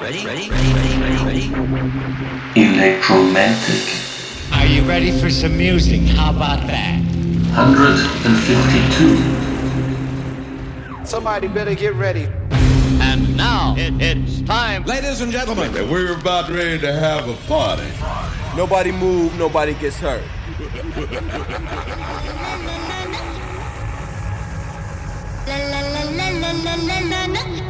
Ready? Electromantic. Are you ready for some music? How about that? 152. Somebody better get ready. And now it, it's time. Ladies and gentlemen, we're about ready to have a party. Nobody move, nobody gets hurt. la la la la la la la la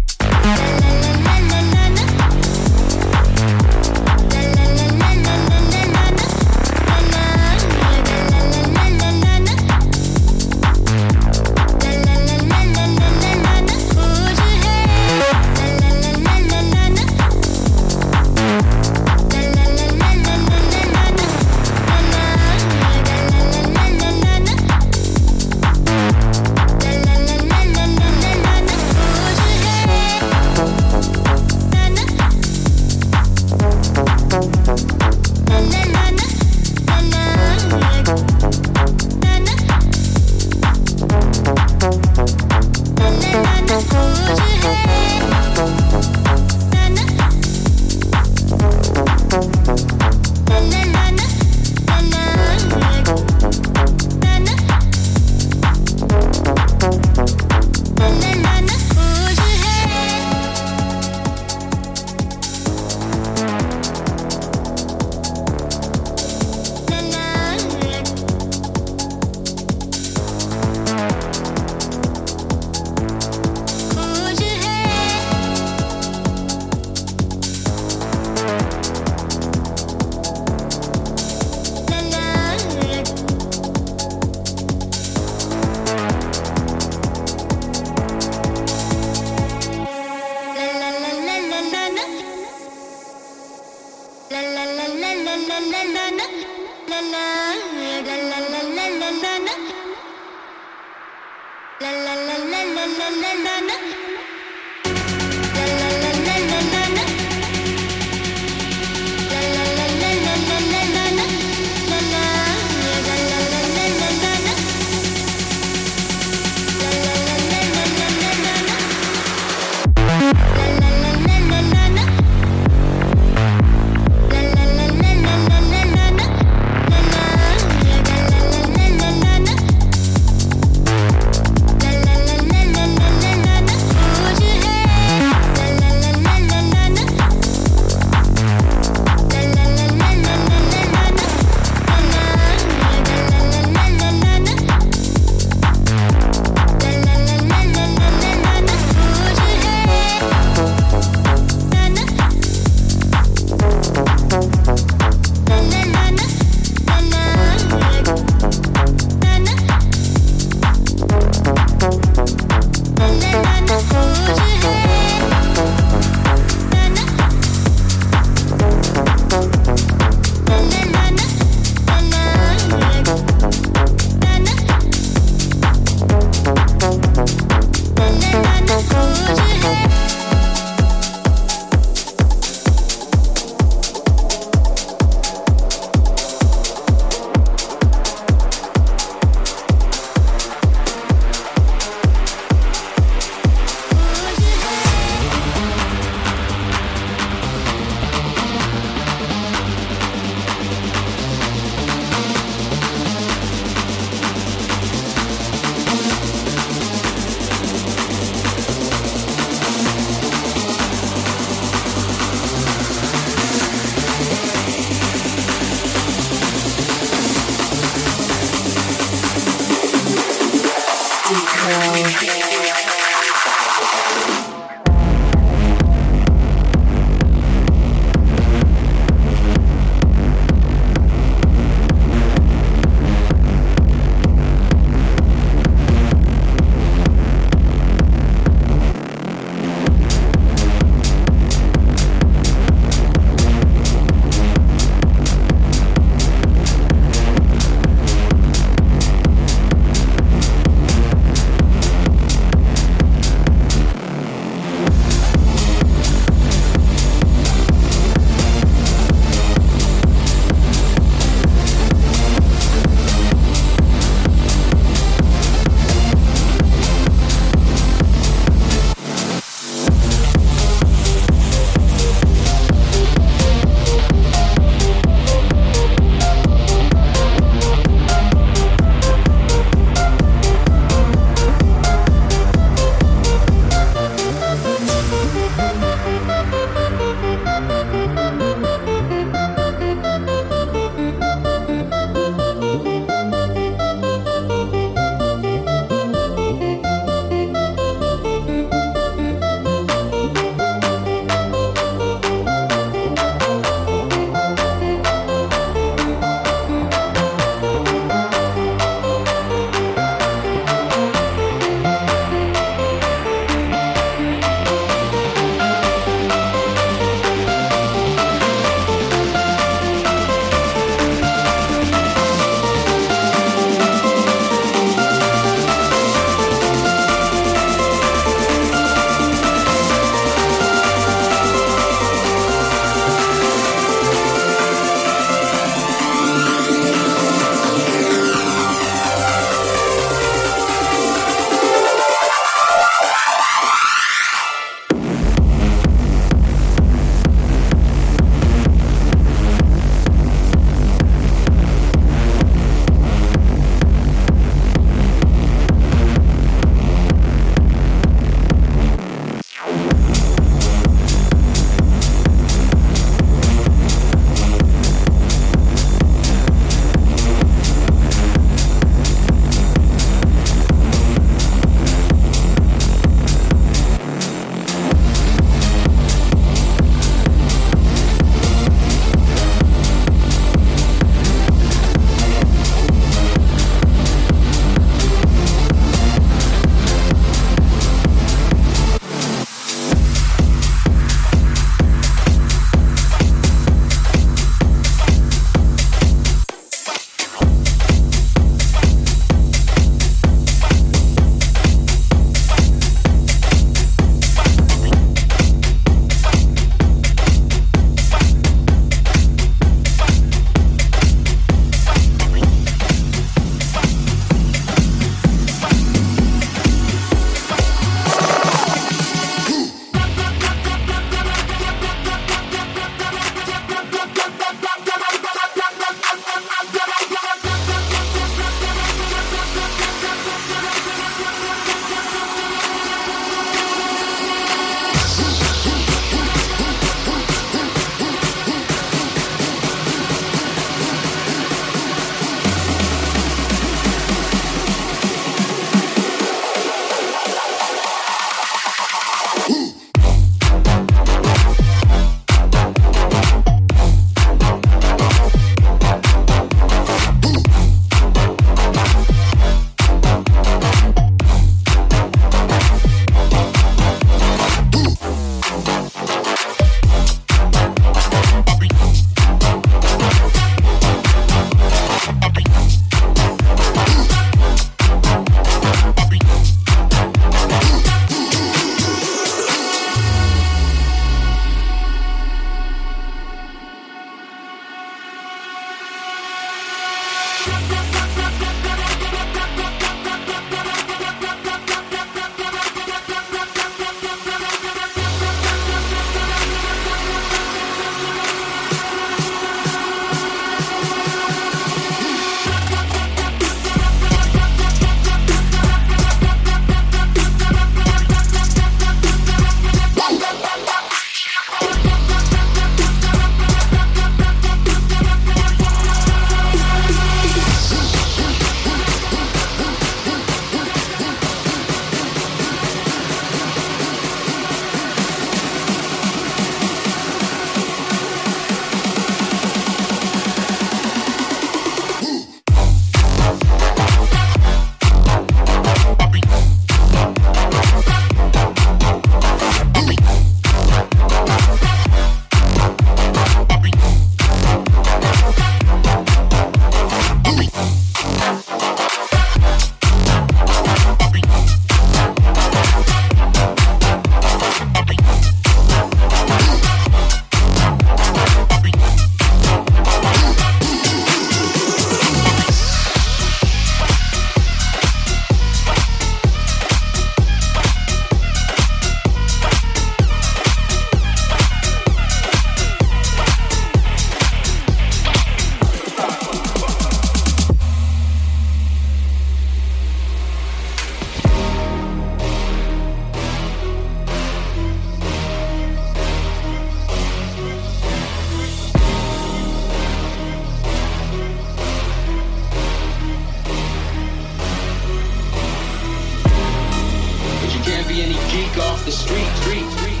Street. Street, street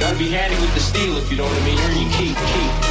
Gotta be handy with the steel if you know what I mean. Earn your keep, keep.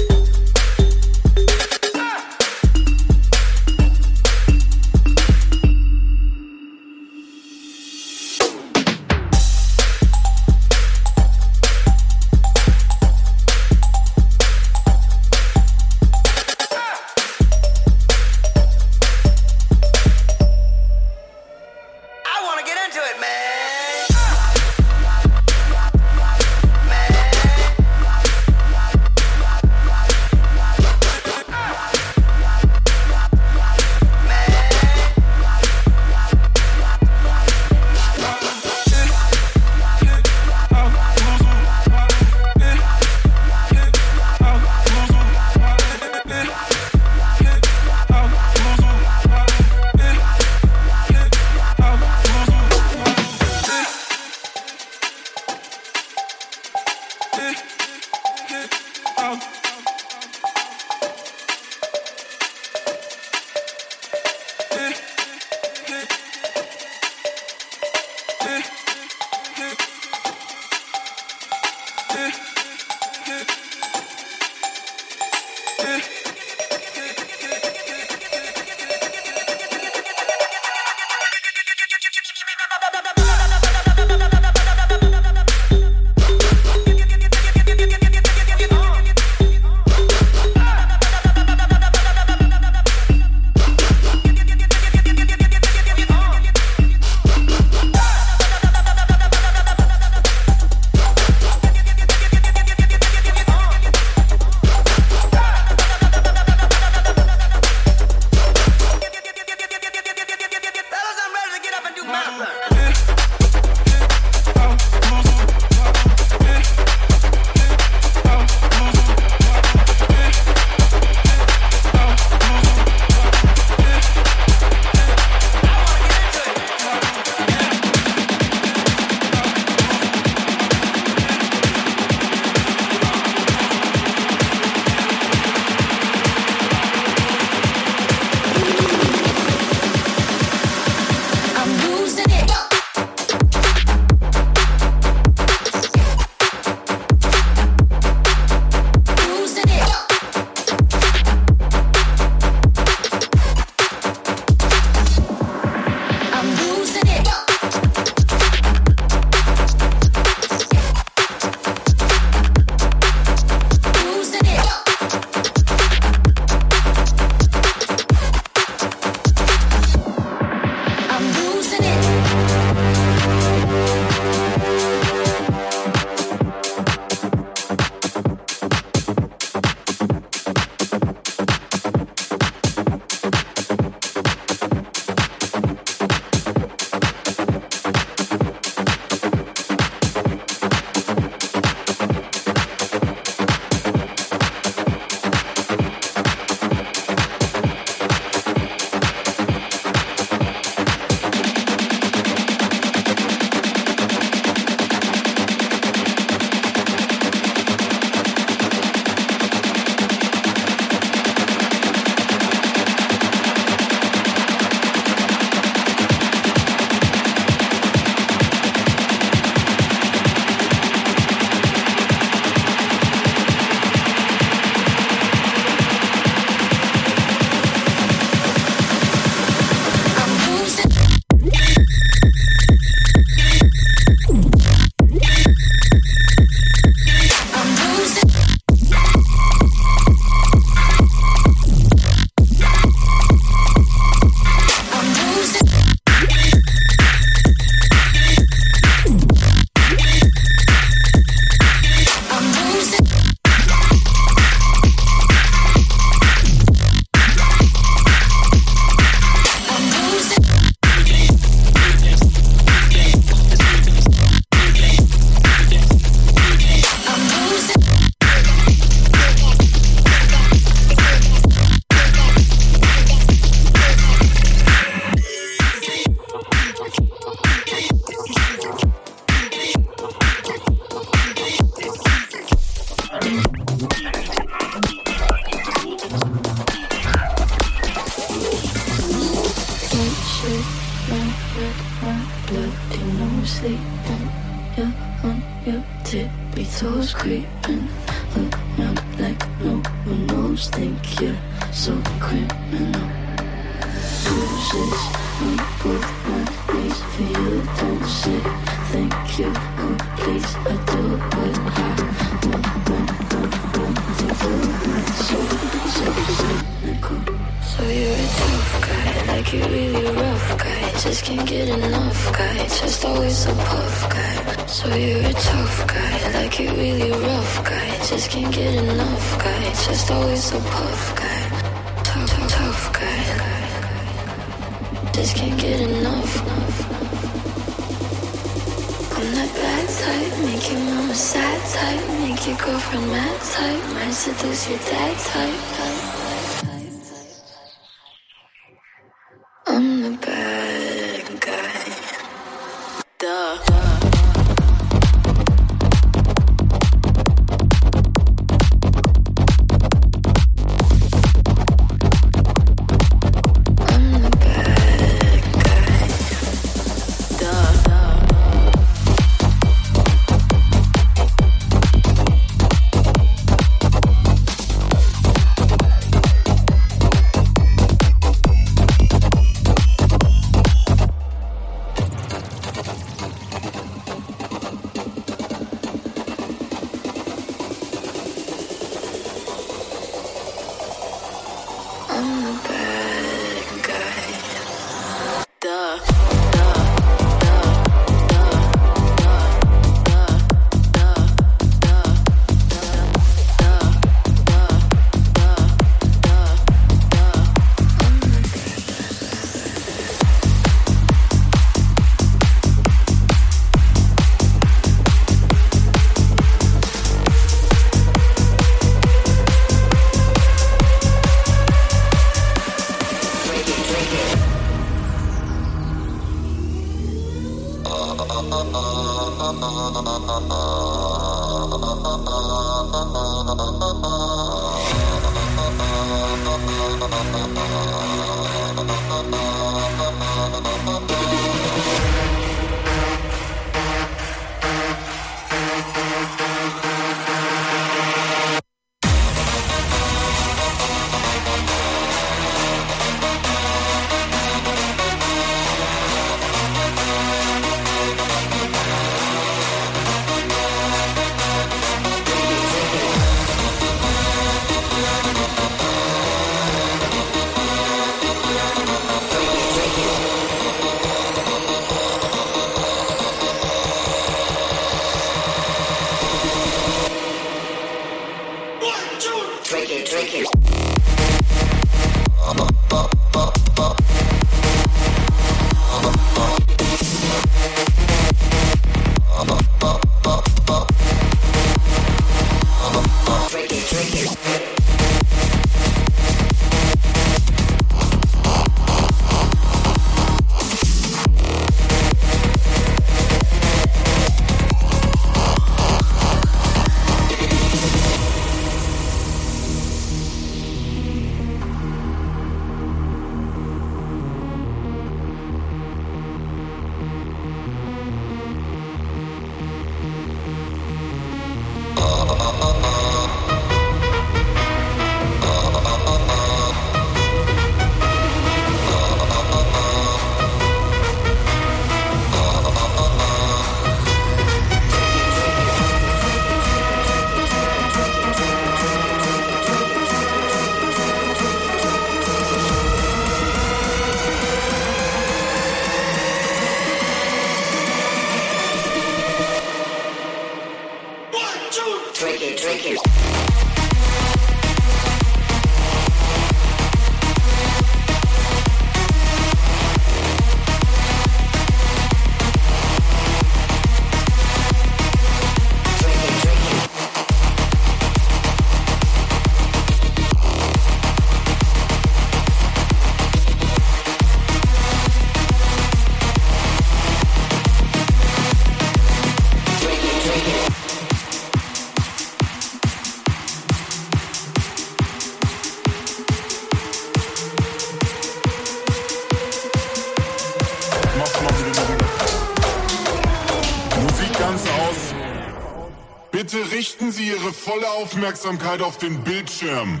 Volle Aufmerksamkeit auf den Bildschirm.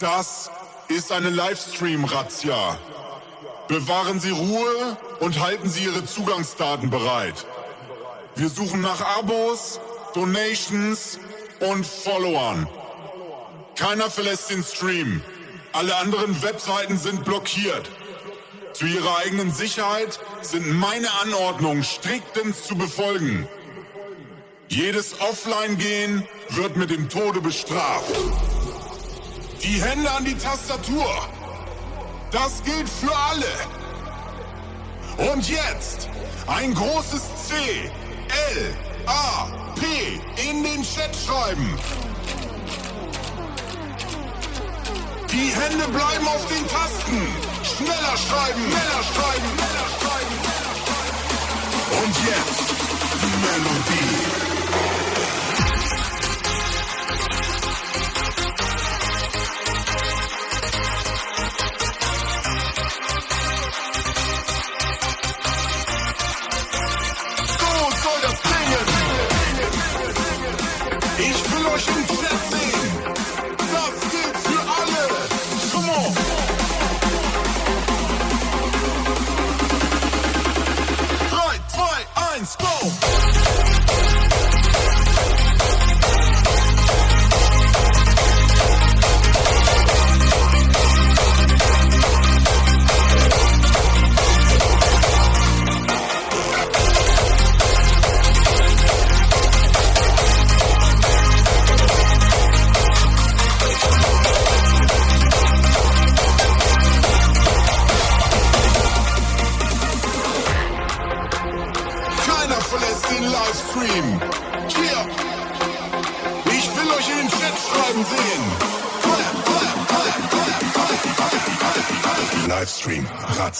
Das ist eine Livestream-Razzia. Bewahren Sie Ruhe und halten Sie Ihre Zugangsdaten bereit. Wir suchen nach Abos, Donations und Followern. Keiner verlässt den Stream. Alle anderen Webseiten sind blockiert. Zu Ihrer eigenen Sicherheit sind meine Anordnungen striktens zu befolgen. Jedes Offline-Gehen wird mit dem Tode bestraft. Die Hände an die Tastatur. Das gilt für alle. Und jetzt ein großes C, L, A, P in den Chat schreiben. Die Hände bleiben auf den Tasten. Schneller schreiben, schneller schreiben, schneller schreiben. Und jetzt die Melodie.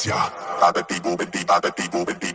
Razzia. Das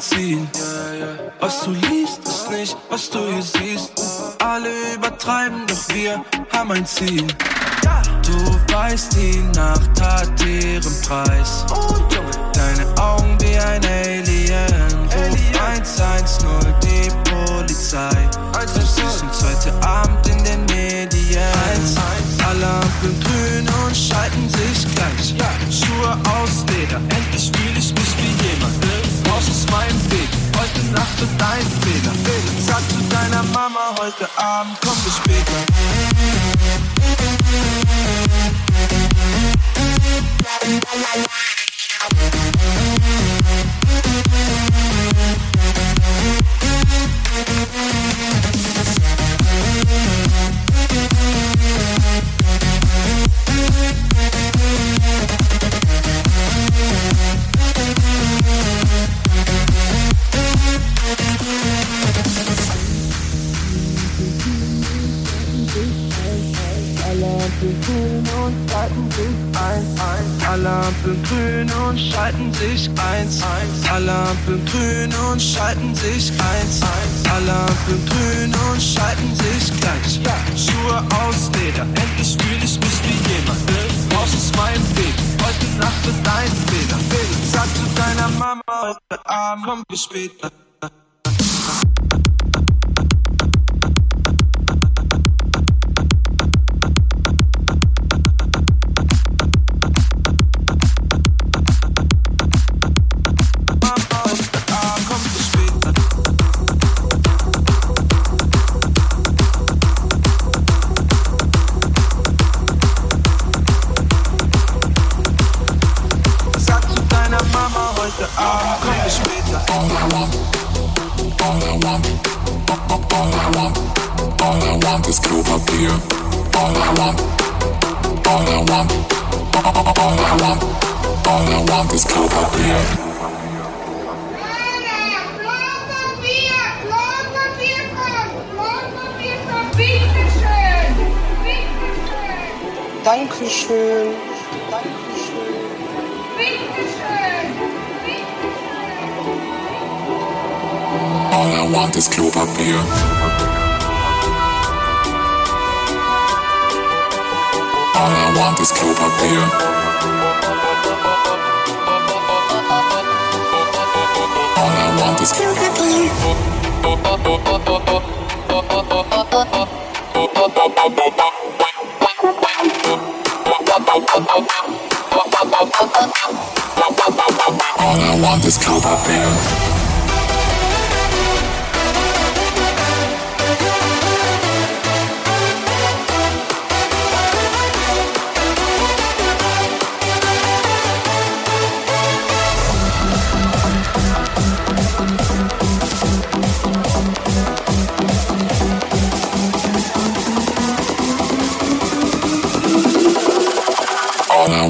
Ziel. Was du liest, ist nicht, was du hier siehst. Alle übertreiben, doch wir haben ein Ziel. Du weißt, die Nacht hat ihren Preis. Deine Augen wie ein Alien. Ruf 110, die Polizei. Du siehst ein zweiter Abend in den Medien. Alle Ampeln grün und schalten sich gleich. Schuhe aus Leder, Nacht bis eins später. Sag zu deiner Mama, heute Abend kommen wir später. La la. Alle Ampeln grün und schalten sich eins, eins. Alle Ampeln grün und schalten sich eins, eins. Alle Ampeln grün und schalten sich gleich. Schuhe aus Leder, endlich fühle ich mich wie jemand. Raus aus meinem Weg, heute Nacht wird dein Fehler. Sag zu deiner Mama, heute Abend kommen wir später. Want is. All I want, all I want, all I want, all I want is Klopapier. Dankeschön. All I want is Klopapier. All I want is Klopapier. All I want is Klopapier. All I want is. All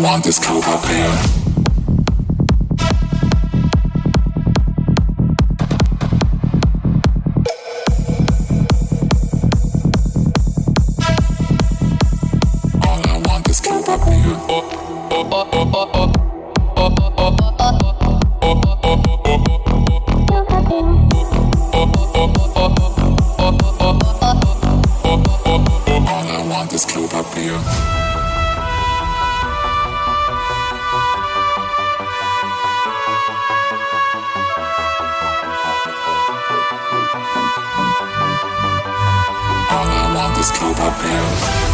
want this cold hot. Deus.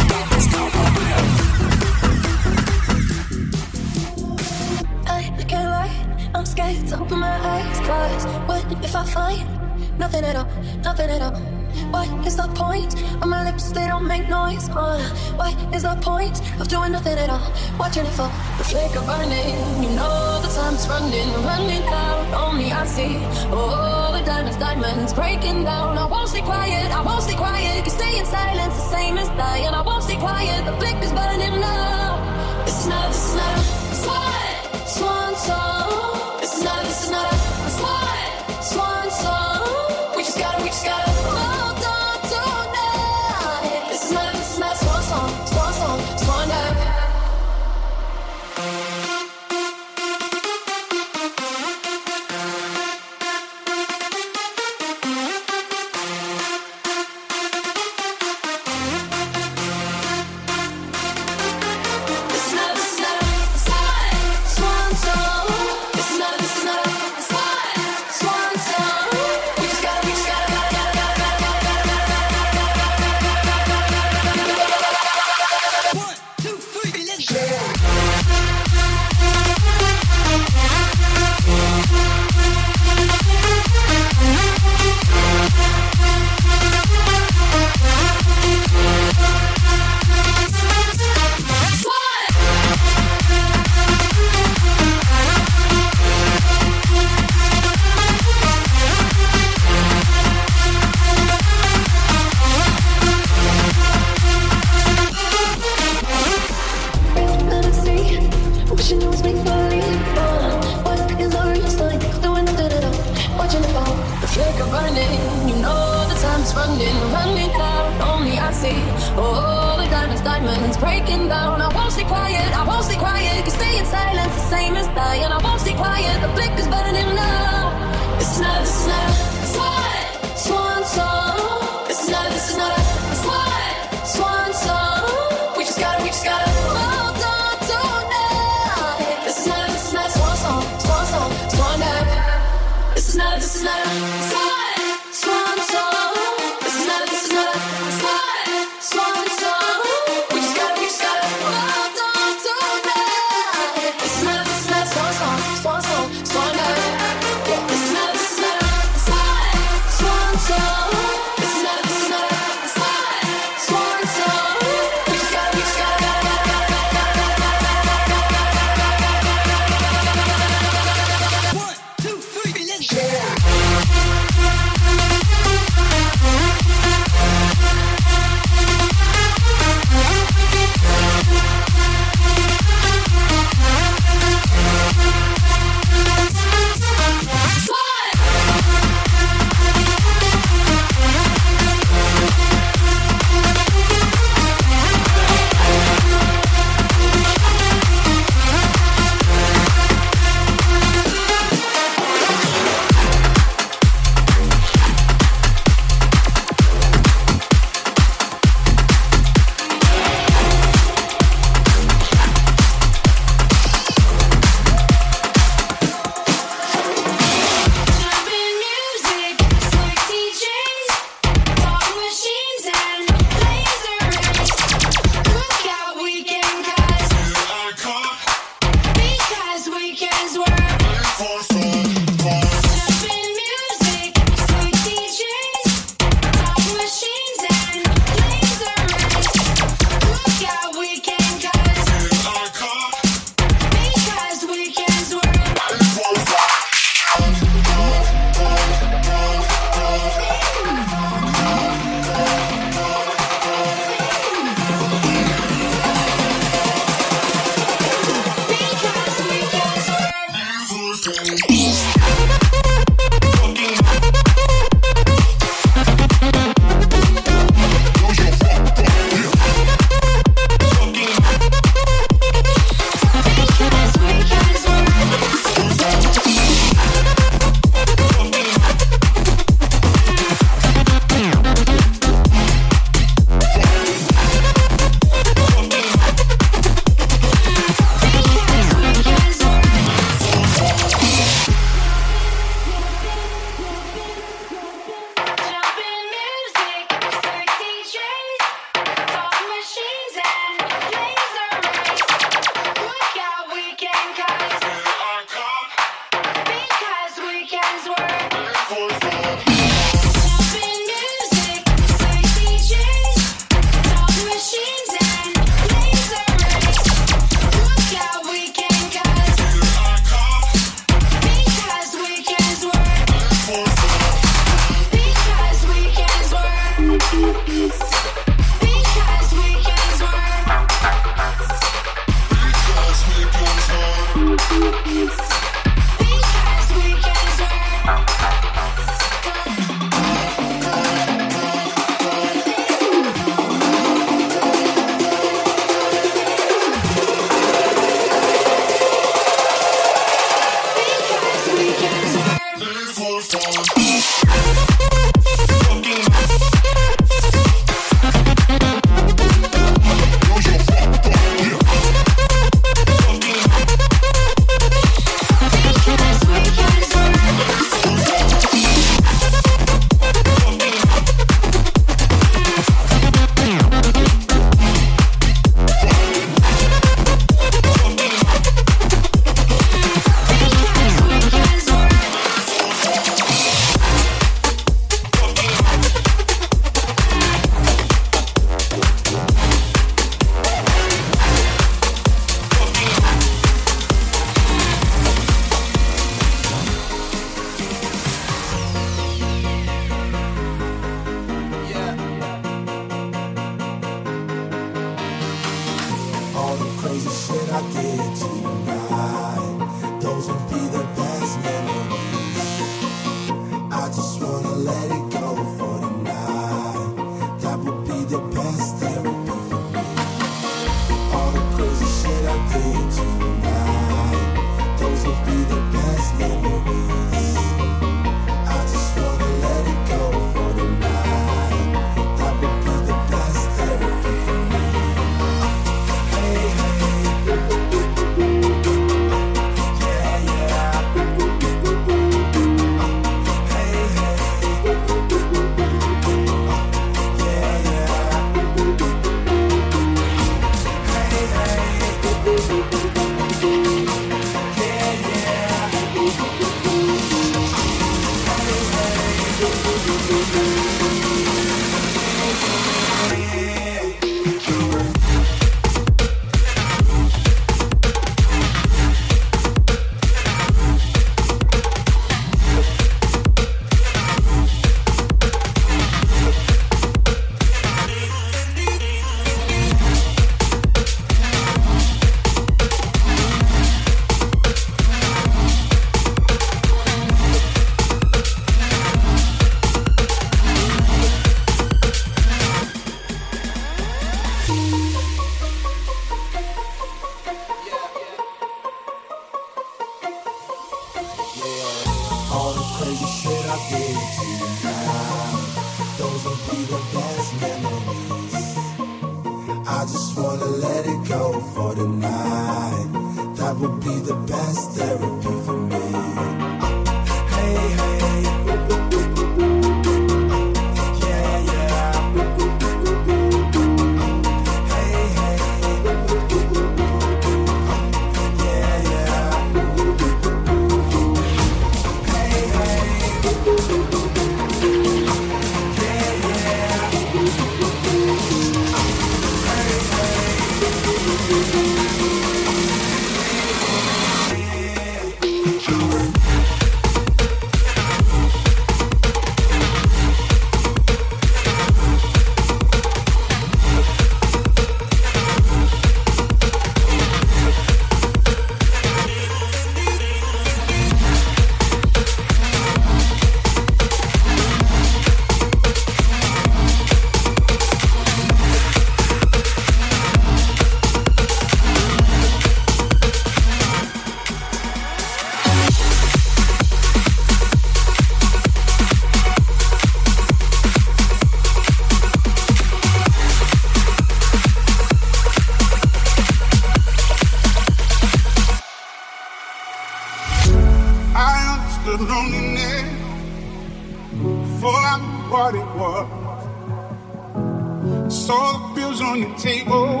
Saw the bills on your table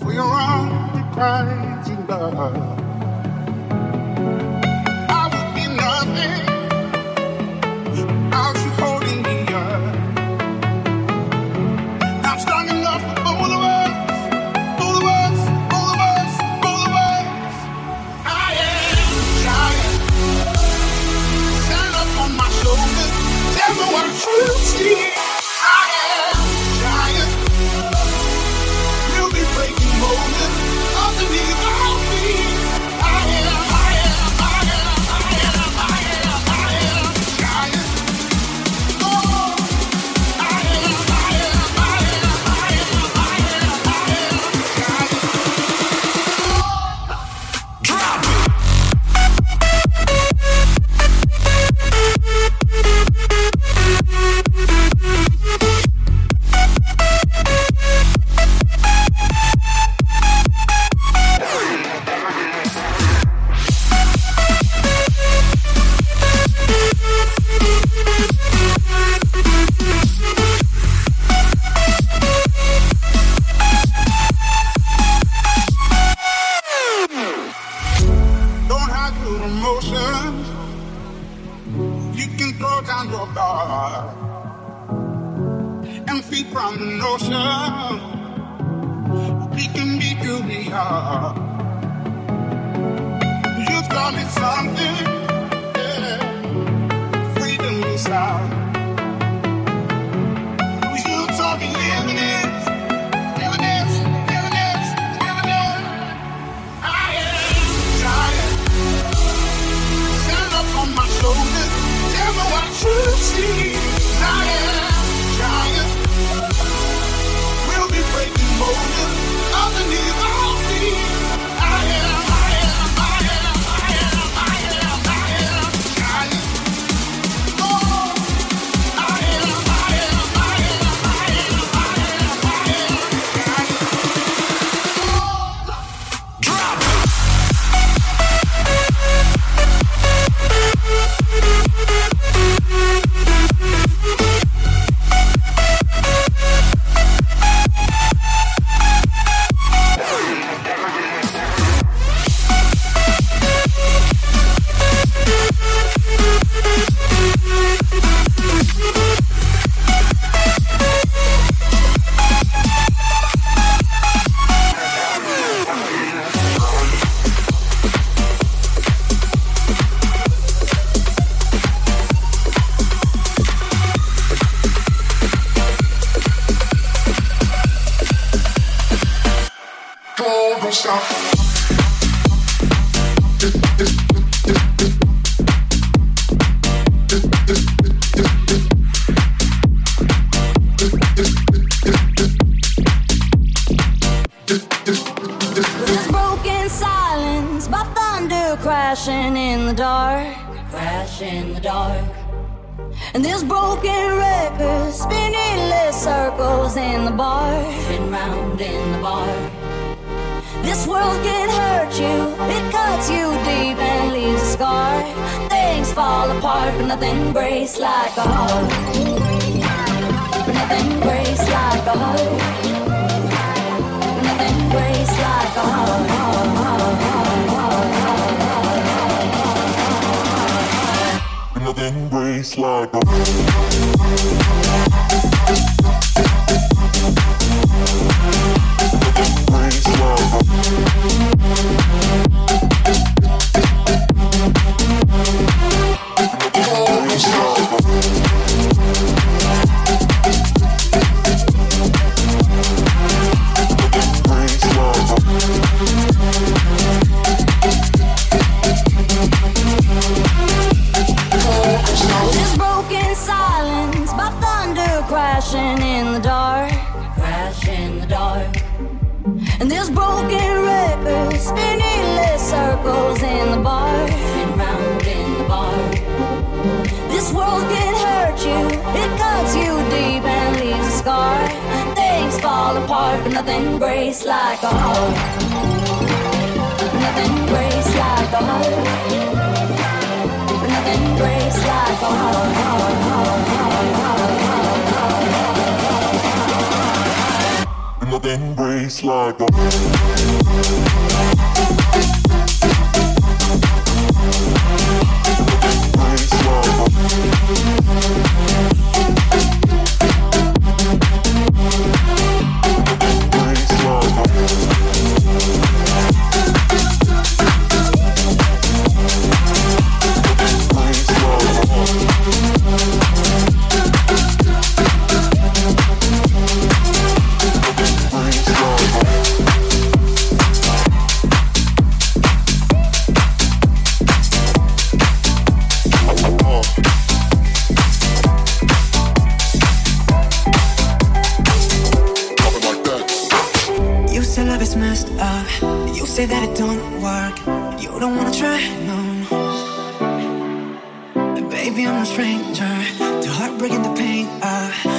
for your unrequited love. say that it don't work. You don't wanna try, no. Baby, I'm a stranger to heartbreaking the pain. Uh,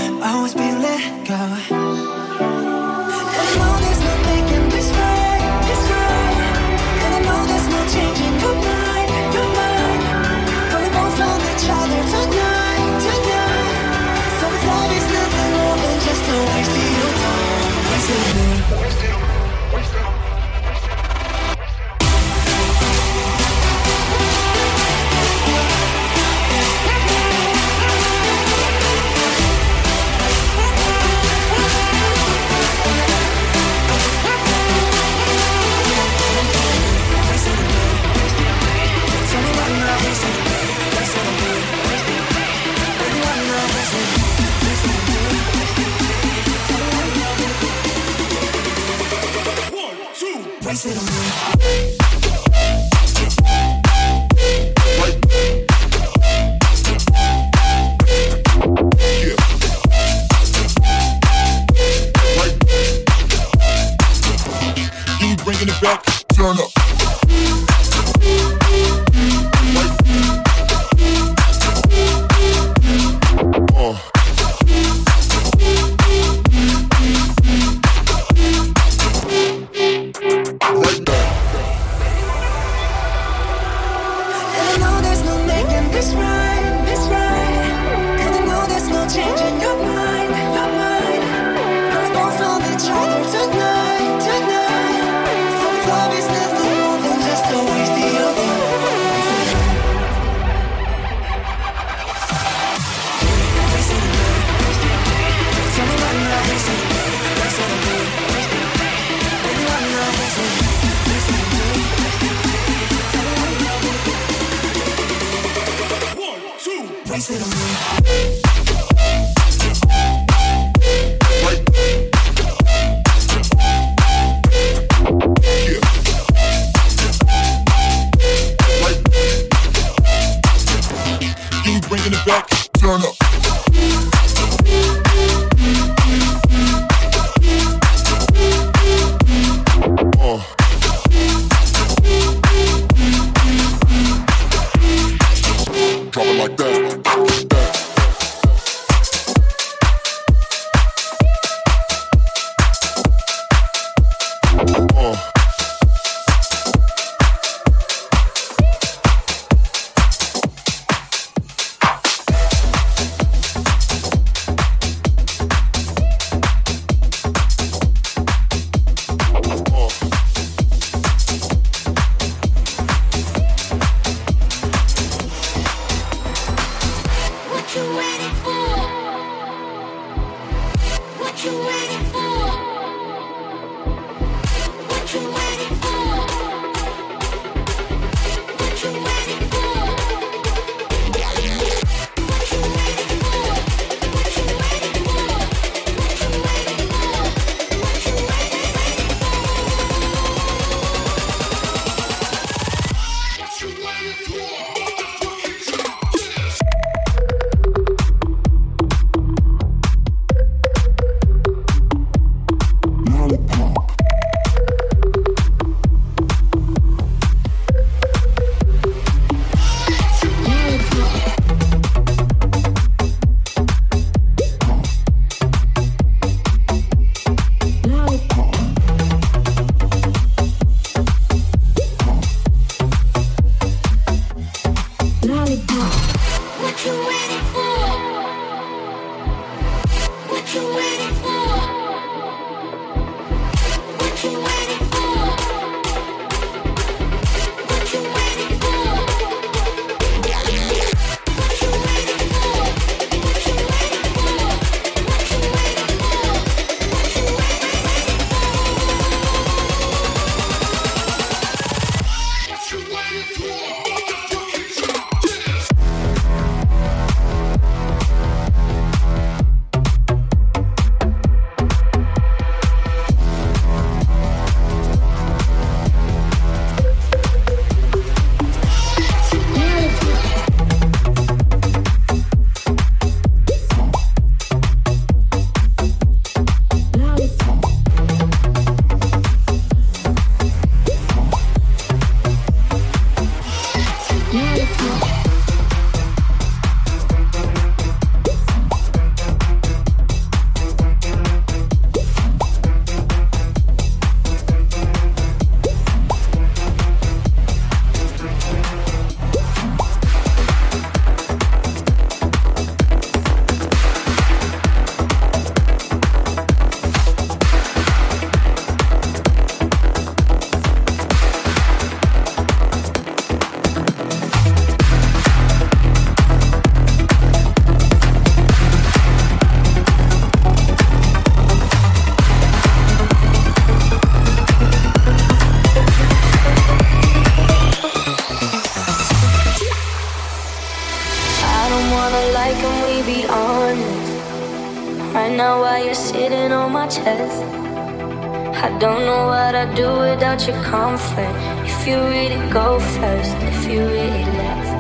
comfort if you really go first, if you really left.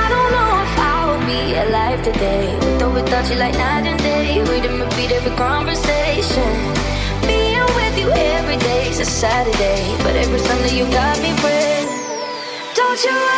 I don't know if I will be alive today. With or without you, like night and day. We didn't repeat every conversation. Being with you every day is a Saturday, but every Sunday you got me praying. Don't you?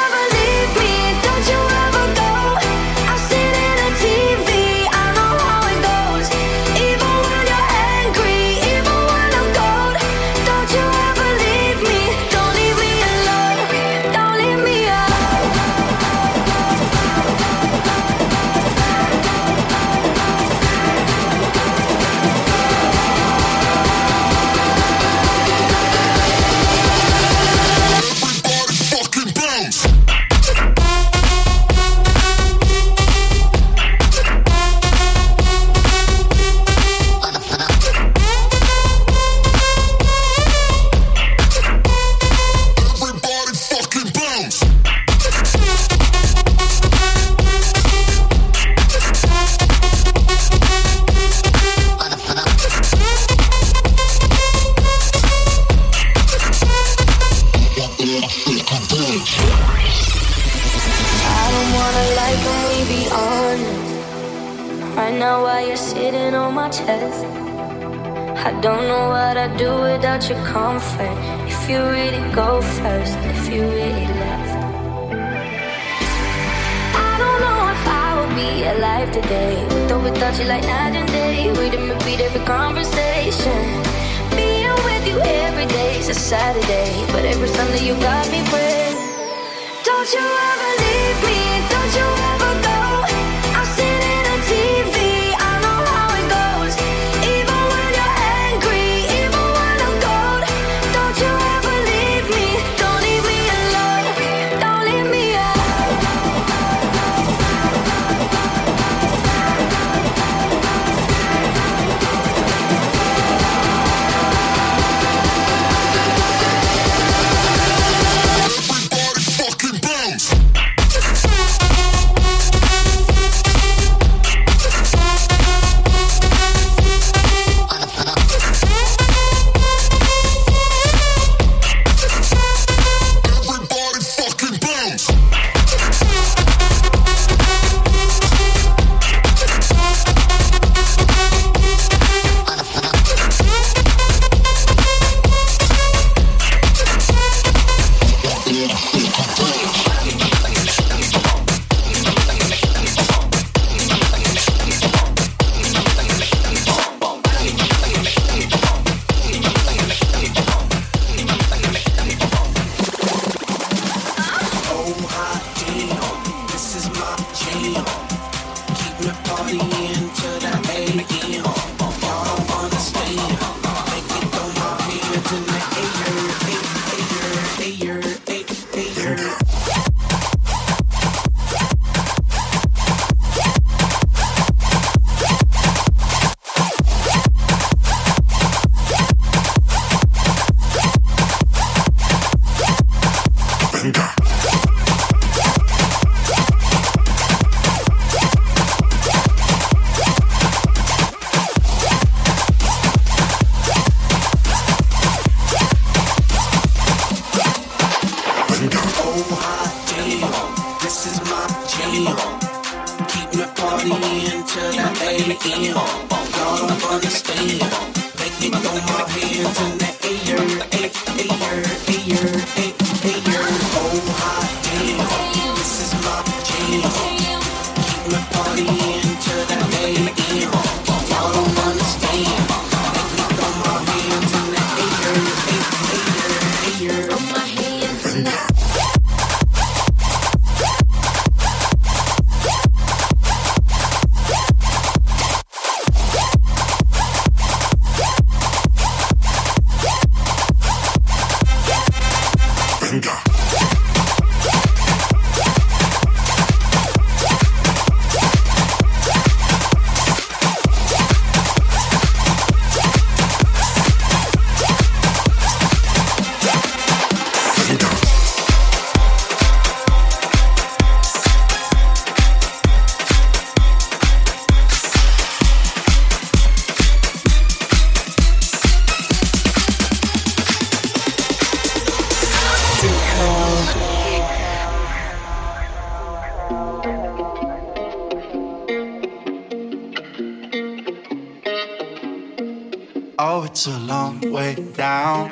It's a long way down.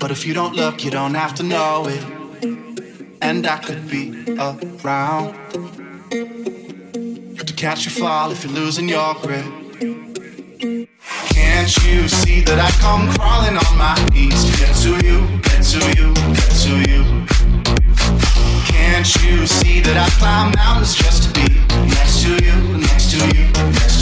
But if you don't look, you don't have to know it. And I could be around to catch you fall if you're losing your grip. Can't you see that I come crawling on my knees get to you, get to you, get to you? Can't you see that I climb mountains just to be next to you, next to you, next to you?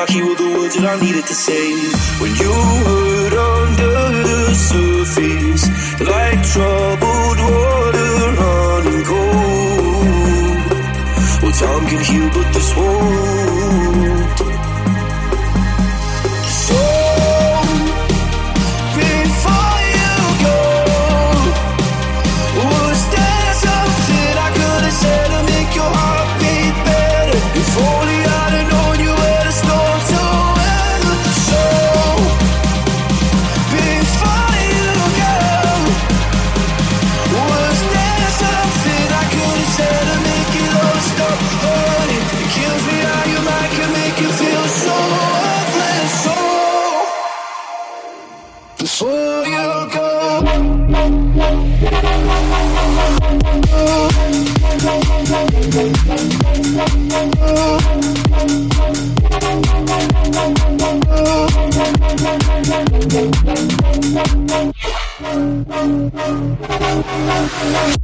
like you the words that I needed to say. When you hurt under the surface, like trouble. I'm